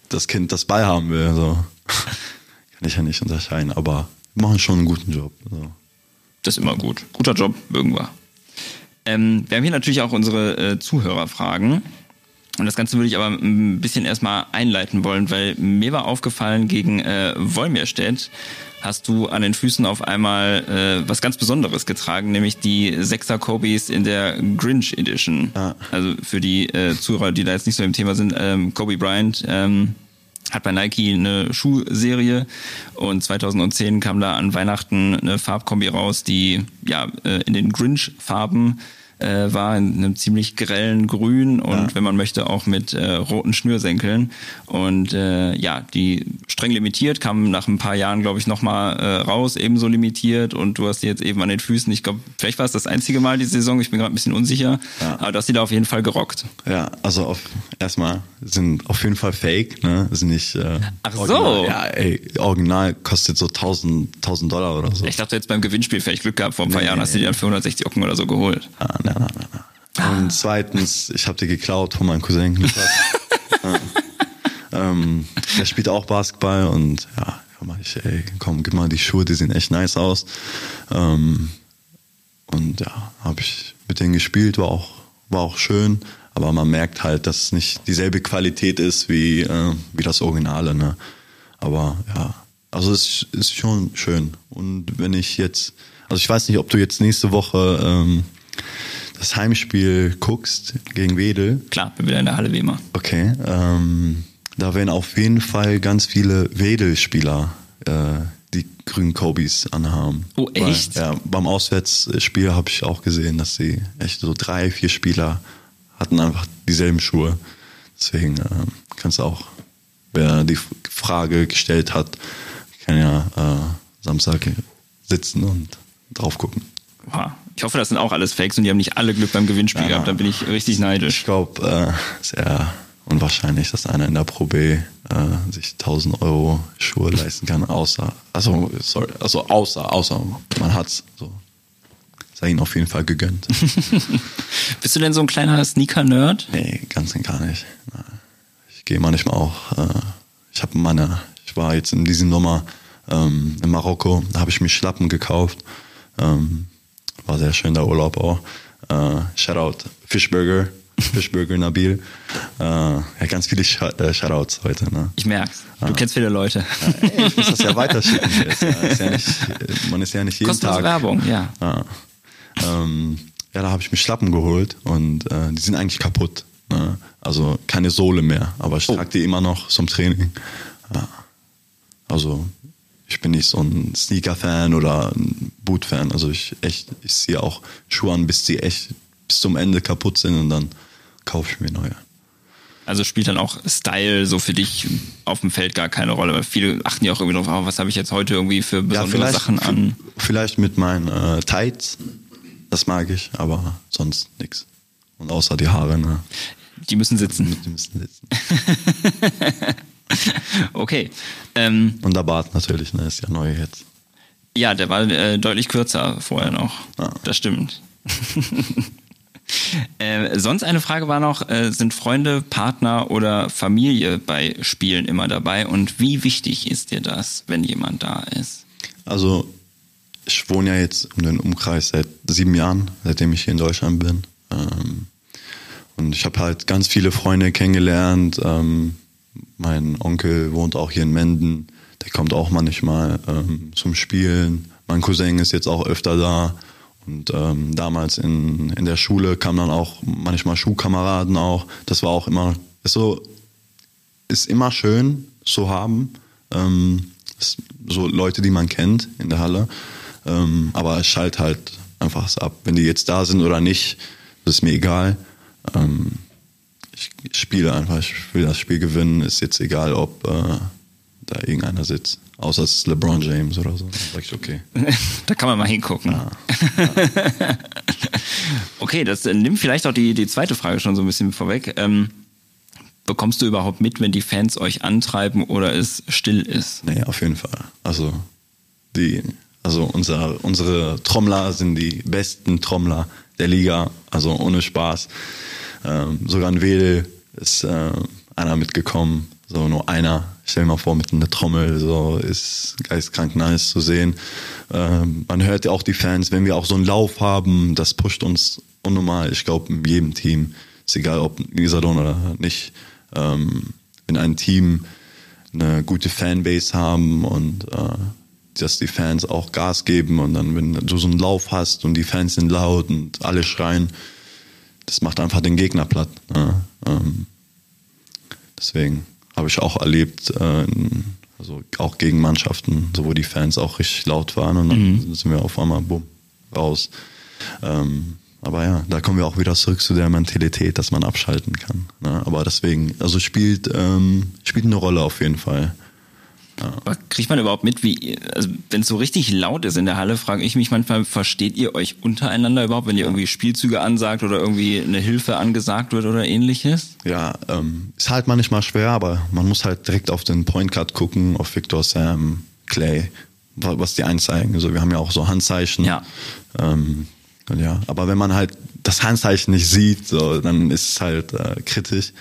das Kind das Ball haben will. So. Kann ich ja nicht unterscheiden, aber wir machen schon einen guten Job. So. Das ist immer gut. Guter Job, mögen wir. Ähm, wir haben hier natürlich auch unsere äh, Zuhörerfragen. Und das Ganze würde ich aber ein bisschen erstmal einleiten wollen, weil mir war aufgefallen, gegen äh, Wolmirstedt hast du an den Füßen auf einmal äh, was ganz Besonderes getragen, nämlich die Sechser Kobis in der Grinch Edition. Ja. Also für die äh, Zuhörer, die da jetzt nicht so im Thema sind, ähm, Kobe Bryant ähm, hat bei Nike eine Schuhserie und 2010 kam da an Weihnachten eine Farbkombi raus, die ja äh, in den Grinch-Farben äh, war, in einem ziemlich grellen Grün und Ja. wenn man möchte auch mit äh, roten Schnürsenkeln. Und äh, ja, die streng limitiert, kam nach ein paar Jahren, glaube ich, nochmal äh, raus, ebenso limitiert und du hast die jetzt eben an den Füßen. Ich glaube, vielleicht war es das einzige Mal die Saison, ich bin gerade ein bisschen unsicher, Ja. aber du hast die da auf jeden Fall gerockt. Ja, also auf, erstmal sind auf jeden Fall fake, ne? Sind nicht. Äh, Ach so. Original. Ja, ey, Original kostet so 1000, 1000 Dollar oder so. Ich dachte jetzt beim Gewinnspiel vielleicht Glück gehabt, vor ein paar Nee, Jahren hast du die dann für 160 Ocken oder so geholt. Ah, na, na, na, na. Und zweitens, ich habe die geklaut von meinem Cousin Lukas. ja. ähm, der spielt auch Basketball und ja, ich, ey, komm, gib mal die Schuhe, die sehen echt nice aus. Ähm, und ja, habe ich mit denen gespielt, war auch, war auch schön, aber man merkt halt, dass es nicht dieselbe Qualität ist wie, äh, wie das Originale. Ne? Aber ja, also es ist schon schön. Und wenn ich jetzt, also ich weiß nicht, ob du jetzt nächste Woche ähm, das Heimspiel guckst gegen Wedel. Klar, bin wieder in der Halle wie immer. Okay, ähm, da werden auf jeden Fall ganz viele Wedel-Spieler äh, die grünen Kobis anhaben. Oh, echt? Weil, ja, beim Auswärtsspiel habe ich auch gesehen, dass sie echt so drei, vier Spieler hatten einfach dieselben Schuhe. Deswegen ähm, kannst du auch, wer die Frage gestellt hat, kann ja äh, Samstag sitzen und drauf gucken. Wow. Ich hoffe, das sind auch alles Fakes und die haben nicht alle Glück beim Gewinnspiel Ja. gehabt. Dann bin ich richtig neidisch. Ich glaube, äh, sehr unwahrscheinlich, dass einer in der Pro B äh, sich 1000 Euro Schuhe leisten kann, außer, also, sorry, also außer, außer man hat's. So. Sei ihnen auf jeden Fall gegönnt. Bist du denn so ein kleiner Sneaker-Nerd? nee, ganz und gar nicht. Ich gehe manchmal auch, äh, ich habe meine, ich war jetzt in diesem Sommer ähm, in Marokko, da habe ich mir Schlappen gekauft. Ähm, war sehr schön der Urlaub auch. Äh, Shoutout Fishburger, Fishburger Nabil. Äh, ja, ganz viele Sh äh, Shoutouts heute. Ne? Ich merk's. Du kennst viele Leute. Ey, ich muss das ja weiterschicken. Ja, ist ja nicht, man ist ja nicht jeden Kostenlose Tag. Werbung, ja. Ja, ähm, ja da habe ich mir Schlappen geholt und äh, die sind eigentlich kaputt. Ne? Also keine Sohle mehr, aber ich Oh. trage die immer noch zum Training. Ja. Also ich bin nicht so ein Sneaker-Fan oder ein Boot-Fan. Also ich echt, ich ziehe auch Schuhe an, bis sie echt bis zum Ende kaputt sind und dann kaufe ich mir neue. Also spielt dann auch Style so für dich auf dem Feld gar keine Rolle, weil viele achten ja auch irgendwie drauf, oh, was habe ich jetzt heute irgendwie für besondere Sachen an. Vielleicht mit meinen äh, Tights, das mag ich, aber sonst nix. Und außer die Haare, ne? Die müssen sitzen. Dem müssen sitzen. Okay. Ähm, Und der Bart natürlich, ne? Ist ja neu jetzt. ja, der war äh, deutlich kürzer vorher noch. Ah. Das stimmt. Äh, sonst eine Frage war noch, äh, sind Freunde, Partner oder Familie bei Spielen immer dabei und wie wichtig ist dir das, wenn jemand da ist? Also ich wohne ja jetzt um den Umkreis seit sieben Jahren, seitdem ich hier in Deutschland bin. Ähm, und ich habe halt ganz viele Freunde kennengelernt. Ähm, mein Onkel wohnt auch hier in Menden. Der kommt auch manchmal ähm, zum Spielen. Mein Cousin ist jetzt auch öfter da. Und ähm, damals in, in der Schule kamen dann auch manchmal Schulkameraden auch. Das war auch immer, ist so, ist immer schön zu haben. Ähm, so Leute, die man kennt in der Halle. Ähm, aber es schallt halt einfach ab. Wenn die jetzt da sind oder nicht, das ist mir egal. Ähm, ich spiele einfach, ich will das Spiel gewinnen. Ist jetzt egal, ob äh, da irgendeiner sitzt. Außer es ist LeBron James oder so. Dann sag ich, okay. da kann man mal hingucken. Ja. okay, das äh, nimmt vielleicht auch die, die zweite Frage schon so ein bisschen vorweg. Ähm, bekommst du überhaupt mit, wenn die Fans euch antreiben oder es still ist? Nee, auf jeden Fall. Also die, also unser, unsere Trommler sind die besten Trommler der Liga, also ohne Spaß. Ähm, sogar in Wedel ist äh, einer mitgekommen, so nur einer. Stell dir mal vor, mit einer Trommel, so ist geistkrank nice zu sehen. Ähm, man hört ja auch die Fans, wenn wir auch so einen Lauf haben, das pusht uns unnormal. Ich glaube, in jedem Team, ist egal ob Isadon oder nicht, ähm, wenn ein Team eine gute Fanbase haben und äh, dass die Fans auch Gas geben und dann, wenn du so einen Lauf hast und die Fans sind laut und alle schreien, das macht einfach den Gegner platt. Ne? Ähm, deswegen habe ich auch erlebt, äh, also auch gegen Mannschaften, so wo die Fans auch richtig laut waren und dann mhm. sind wir auf einmal bumm, raus. Ähm, aber ja, da kommen wir auch wieder zurück zu der Mentalität, dass man abschalten kann. Ne? Aber deswegen, also spielt, ähm, spielt eine Rolle auf jeden Fall. Ja. Kriegt man überhaupt mit, wie, also wenn es so richtig laut ist in der Halle, frage ich mich manchmal, versteht ihr euch untereinander überhaupt, wenn ihr irgendwie Spielzüge ansagt oder irgendwie eine Hilfe angesagt wird oder ähnliches? Ja, ähm, ist halt manchmal schwer, aber man muss halt direkt auf den Point Card gucken, auf Victor, Sam, Clay, was die einzeigen. Also wir haben ja auch so Handzeichen. Ja. Ähm, ja, aber wenn man halt das Handzeichen nicht sieht, so, dann ist es halt äh, kritisch.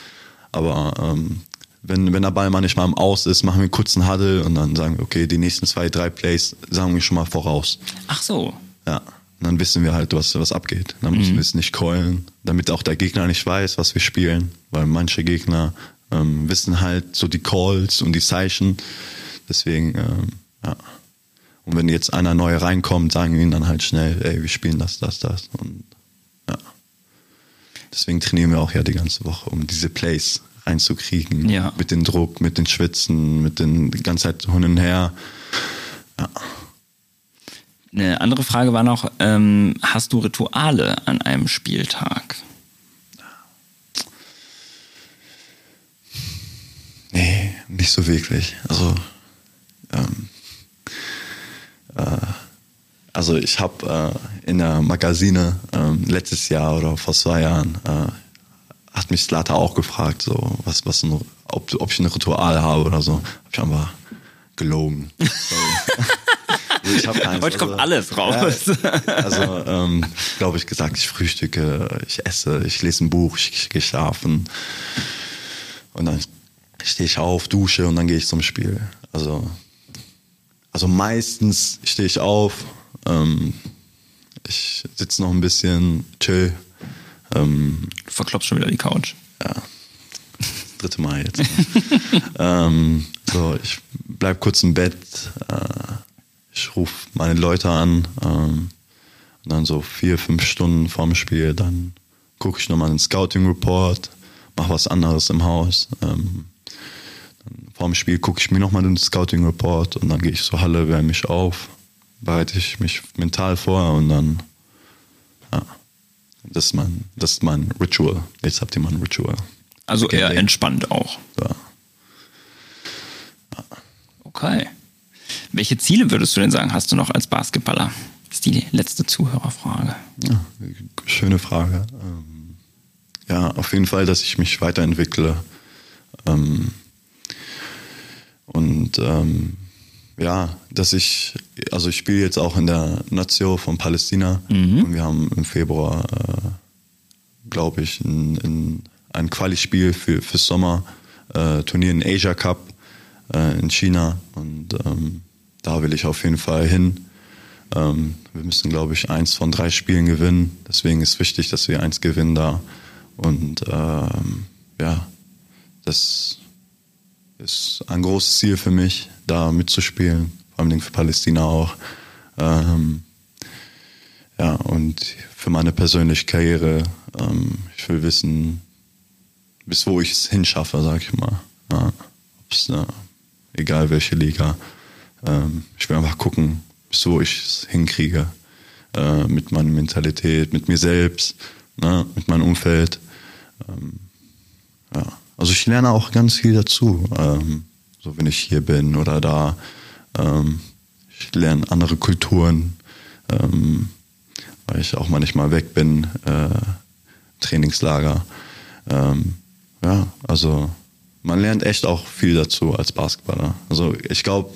Aber ähm, wenn, wenn der Ball manchmal im Aus ist, machen wir einen kurzen Huddle und dann sagen wir, okay, die nächsten zwei, drei Plays sagen wir schon mal voraus. Ach so. Ja. Und dann wissen wir halt, was, was abgeht. Dann müssen mhm. wir es nicht callen, damit auch der Gegner nicht weiß, was wir spielen. Weil manche Gegner ähm, wissen halt so die Calls und die Zeichen. Deswegen, ähm, ja. Und wenn jetzt einer neu reinkommt, sagen wir ihnen dann halt schnell, ey, wir spielen das, das, das. Und ja. Deswegen trainieren wir auch ja die ganze Woche, um diese Plays reinzukriegen. Ja. Mit dem Druck, mit den Schwitzen, mit den die ganze Zeit hin und her. Ja. Eine andere Frage war noch, ähm, hast du Rituale an einem Spieltag? Nee, nicht so wirklich. Also, ähm, äh, also ich habe äh, in der Magazine äh, letztes Jahr oder vor zwei Jahren äh, hat mich Slata auch gefragt, so, was, was, ein, ob, ob ich ein Ritual habe oder so. Hab ich einfach gelogen. ich hab keins. Heute also, kommt alles raus. Ja, also, ähm, glaube ich, gesagt, ich frühstücke, ich esse, ich lese ein Buch, ich, ich gehe schlafen. Und dann stehe ich auf, dusche und dann gehe ich zum Spiel. Also, also meistens stehe ich auf, ähm, ich sitze noch ein bisschen, chill, ähm, du verklopfst schon wieder die Couch. Ja. Dritte Mal jetzt. ähm, so, ich bleib kurz im Bett. Äh, ich rufe meine Leute an. Ähm, und dann so vier, fünf Stunden vorm Spiel, dann gucke ich nochmal den Scouting Report, mache was anderes im Haus. Ähm, vorm Spiel gucke ich mir nochmal den Scouting Report und dann gehe ich zur Halle, wärme mich auf, bereite ich mich mental vor und dann ja, das ist mein, das ist mein Ritual. Jetzt habt ihr mein Ritual. Also eher Game. entspannt auch. Ja. Okay. Welche Ziele würdest du denn sagen, hast du noch als Basketballer? Das ist die letzte Zuhörerfrage. Ja, schöne Frage. Ähm, ja, auf jeden Fall, dass ich mich weiterentwickle. Ähm, und ähm, ja, dass ich, also ich spiele jetzt auch in der Nazio von Palästina mhm. und wir haben im Februar glaube ich, ein, ein, ein Quali-Spiel für, für Sommer, äh, Turnier in Asia Cup äh, in China und ähm, da will ich auf jeden Fall hin. Ähm, wir müssen, glaube ich, eins von drei Spielen gewinnen. Deswegen ist wichtig, dass wir eins gewinnen da. Und ähm, ja, das ist ein großes Ziel für mich, da mitzuspielen, vor allem für Palästina auch. Ähm, ja, und für meine persönliche Karriere, ähm, ich will wissen, bis wo ich es hinschaffe, sag ich mal. Ja, äh, egal welche Liga. Ähm, ich will einfach gucken, bis wo ich es hinkriege. Äh, mit meiner Mentalität, mit mir selbst, ne, mit meinem Umfeld. Ähm, ja. Also ich lerne auch ganz viel dazu, ähm, so wenn ich hier bin oder da. Ähm, ich lerne andere Kulturen, ähm, weil ich auch manchmal weg bin, äh, Trainingslager. Ähm, ja, also man lernt echt auch viel dazu als Basketballer. Also ich glaube,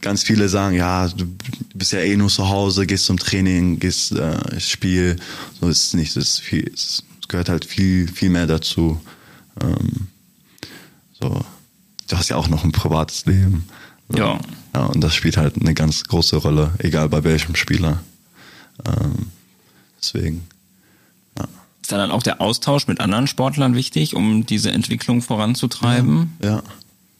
ganz viele sagen, ja, du bist ja eh nur zu Hause, gehst zum Training, gehst äh, Spiel. So ist es nicht. Es, gehört halt viel, viel mehr dazu. Ähm, so, du hast ja auch noch ein privates Leben. So. Ja. Ja, und das spielt halt eine ganz große Rolle, egal bei welchem Spieler. Ähm, deswegen. Ist da dann auch der Austausch mit anderen Sportlern wichtig, um diese Entwicklung voranzutreiben? Ja,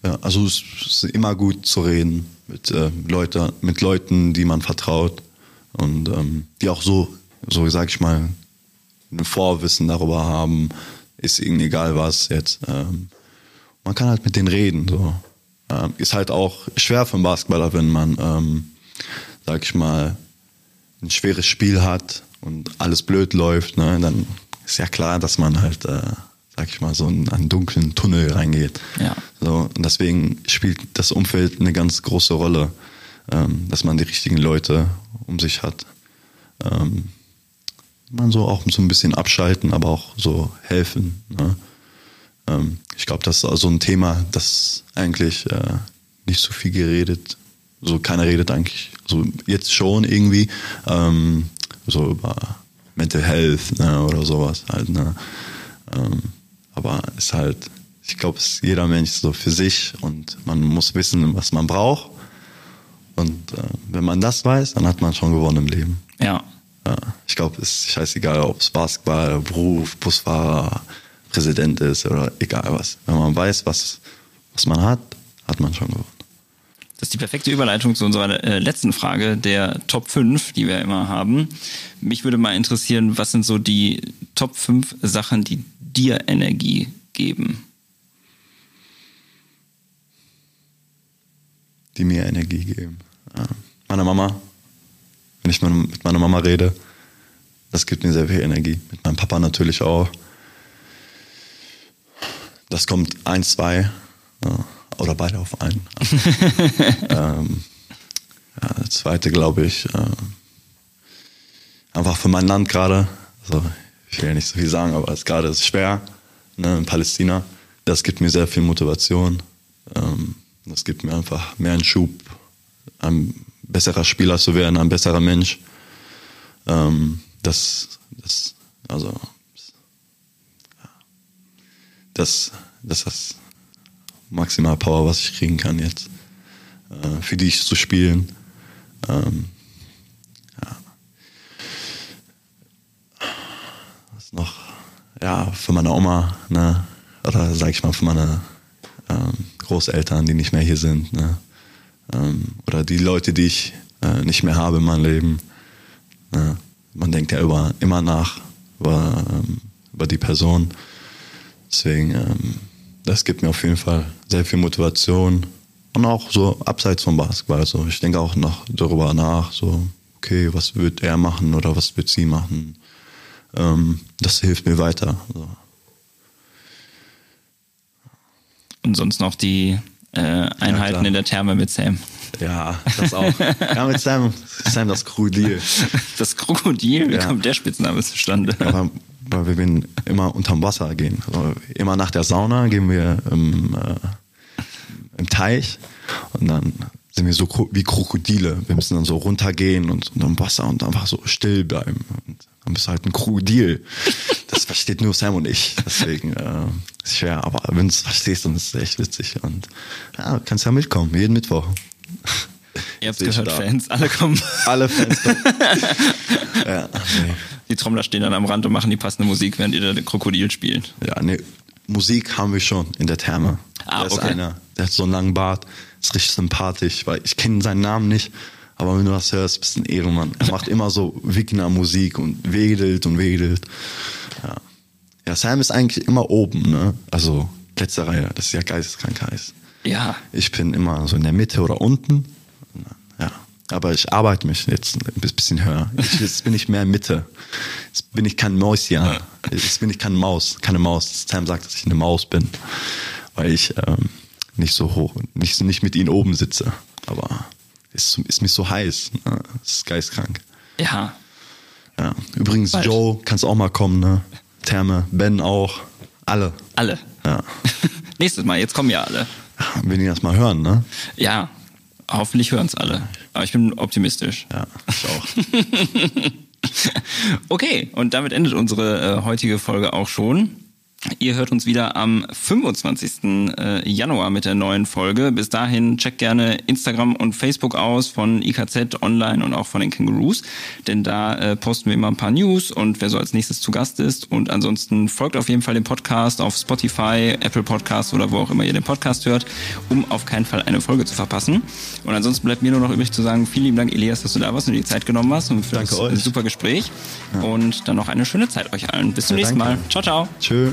ja. Also es ist immer gut zu reden mit, äh, Leute, mit Leuten, die man vertraut und ähm, die auch so, so sag ich mal, ein Vorwissen darüber haben, ist ihnen egal was jetzt. Ähm, man kann halt mit denen reden. So. Ähm, ist halt auch schwer für einen Basketballer, wenn man, ähm, sag ich mal, ein schweres Spiel hat und alles blöd läuft, ne, dann ist ja klar, dass man halt, äh, sag ich mal, so in einen dunklen Tunnel reingeht. Ja. So, und deswegen spielt das Umfeld eine ganz große Rolle, ähm, dass man die richtigen Leute um sich hat. Ähm, man so auch so ein bisschen abschalten, aber auch so helfen. Ne? Ähm, ich glaube, das ist so also ein Thema, das eigentlich äh, nicht so viel geredet. So keiner redet eigentlich, so jetzt schon irgendwie, ähm, so über Mental Health ne, oder sowas halt. Ne? Ähm, aber ist halt, ich glaube, es ist jeder Mensch so für sich und man muss wissen, was man braucht. Und äh, wenn man das weiß, dann hat man schon gewonnen im Leben. Ja. Ja, glaube, es ist scheißegal, ob es Basketball, Beruf, Busfahrer, Präsident ist oder egal was. Wenn man weiß, was, was man hat, hat man schon gewonnen. Das ist die perfekte Überleitung zu unserer äh, letzten Frage, der Top 5, die wir immer haben. Mich würde mal interessieren, was sind so die Top 5 Sachen, die dir Energie geben? Die mir Energie geben. Ja. Meine Mama, wenn ich mit meiner Mama rede, das gibt mir sehr viel Energie. Mit meinem Papa natürlich auch. Das kommt ein, zwei ja, oder beide auf einen. ähm, ja, das zweite glaube ich, äh, einfach für mein Land gerade. Also, ich will ja nicht so viel sagen, aber es gerade ist schwer ne, in Palästina. Das gibt mir sehr viel Motivation. Ähm, das gibt mir einfach mehr einen Schub, ein besserer Spieler zu werden, ein besserer Mensch. Ähm, das, das, also, das, das das maximal Power, was ich kriegen kann jetzt, äh, für dich zu spielen. Ähm, ja. Was noch? Ja, für meine Oma, ne? oder sag ich mal für meine ähm, Großeltern, die nicht mehr hier sind, ne? Ähm, oder die Leute, die ich äh, nicht mehr habe in meinem Leben. Ne? Man denkt ja über, immer nach über, ähm, über die Person. Deswegen, ähm, das gibt mir auf jeden Fall sehr viel Motivation und auch so abseits vom Basketball. Also ich denke auch noch darüber nach, so, okay, was wird er machen oder was wird sie machen? Ähm, das hilft mir weiter. Und sonst noch die äh, Einheiten ja, in der Therme mit Sam. Ja, das auch. ja, mit Sam, Sam das Krokodil. Das Krokodil? Wie ja. kommt der Spitzname zustande? Ja, weil wir immer unterm Wasser gehen. Also immer nach der Sauna gehen wir im, äh, im Teich und dann sind wir so wie Krokodile. Wir müssen dann so runtergehen und, im Wasser und einfach so still bleiben. Und dann bist du halt ein Krokodil. Das versteht nur Sam und ich. Deswegen äh, ist schwer. Aber wenn du es verstehst, dann ist es echt witzig. Und ja, kannst ja mitkommen, jeden Mittwoch. Ihr habt gehört. Fans, alle kommen. Alle Fans kommen. ja, nee. Die Trommler stehen dann am Rand und machen die passende Musik, während ihr da den Krokodil spielt. Ja, nee, Musik haben wir schon in der Therme. Ah, da ist okay. einer, der hat so einen langen Bart, ist richtig sympathisch, weil ich kenne seinen Namen nicht, aber wenn du das hörst, bist du ein Ehrenmann. Er macht immer so Wigner-Musik und wedelt und wedelt. Ja. ja, Sam ist eigentlich immer oben, ne? Also letzte Reihe, das ist ja geisteskrank heiß. Ja. Ich bin immer so in der Mitte oder unten. Ja. Aber ich arbeite mich jetzt ein bisschen höher. Ich, jetzt bin ich mehr Mitte. Jetzt bin ich kein Mäuschen. Jetzt bin ich keine Maus. Keine Maus. Sam sagt, dass ich eine Maus bin. Weil ich ähm, nicht so hoch, nicht, nicht mit ihnen oben sitze. Aber es ist, ist mir so heiß. Ne? Es ist geistkrank. Ja. Ja. Übrigens, Bald. Joe, kannst auch mal kommen, ne? Therme, Ben auch. Alle. Alle. Ja. Nächstes Mal, jetzt kommen ja alle. Wenn die das mal hören, ne? Ja. Hoffentlich hören es alle. Aber ich bin optimistisch. Ja, ich auch. Okay, und damit endet unsere äh, heutige Folge auch schon. Ihr hört uns wieder am 25. äh, Januar mit der neuen Folge. Bis dahin checkt gerne Instagram und Facebook aus von IKZ Online und auch von den Kangaroos, denn da äh, posten wir immer ein paar News und wer so als nächstes zu Gast ist. Und ansonsten folgt auf jeden Fall dem Podcast auf Spotify, Apple Podcast oder wo auch immer ihr den Podcast hört, um auf keinen Fall eine Folge zu verpassen. Und ansonsten bleibt mir nur noch übrig zu sagen, vielen lieben Dank, Elias, dass du da warst und dir die Zeit genommen hast und für Danke das euch. super Gespräch. Und dann noch eine schöne Zeit euch allen. Bis zum Ja, nächsten danke. Mal. Ciao, ciao. Tschö.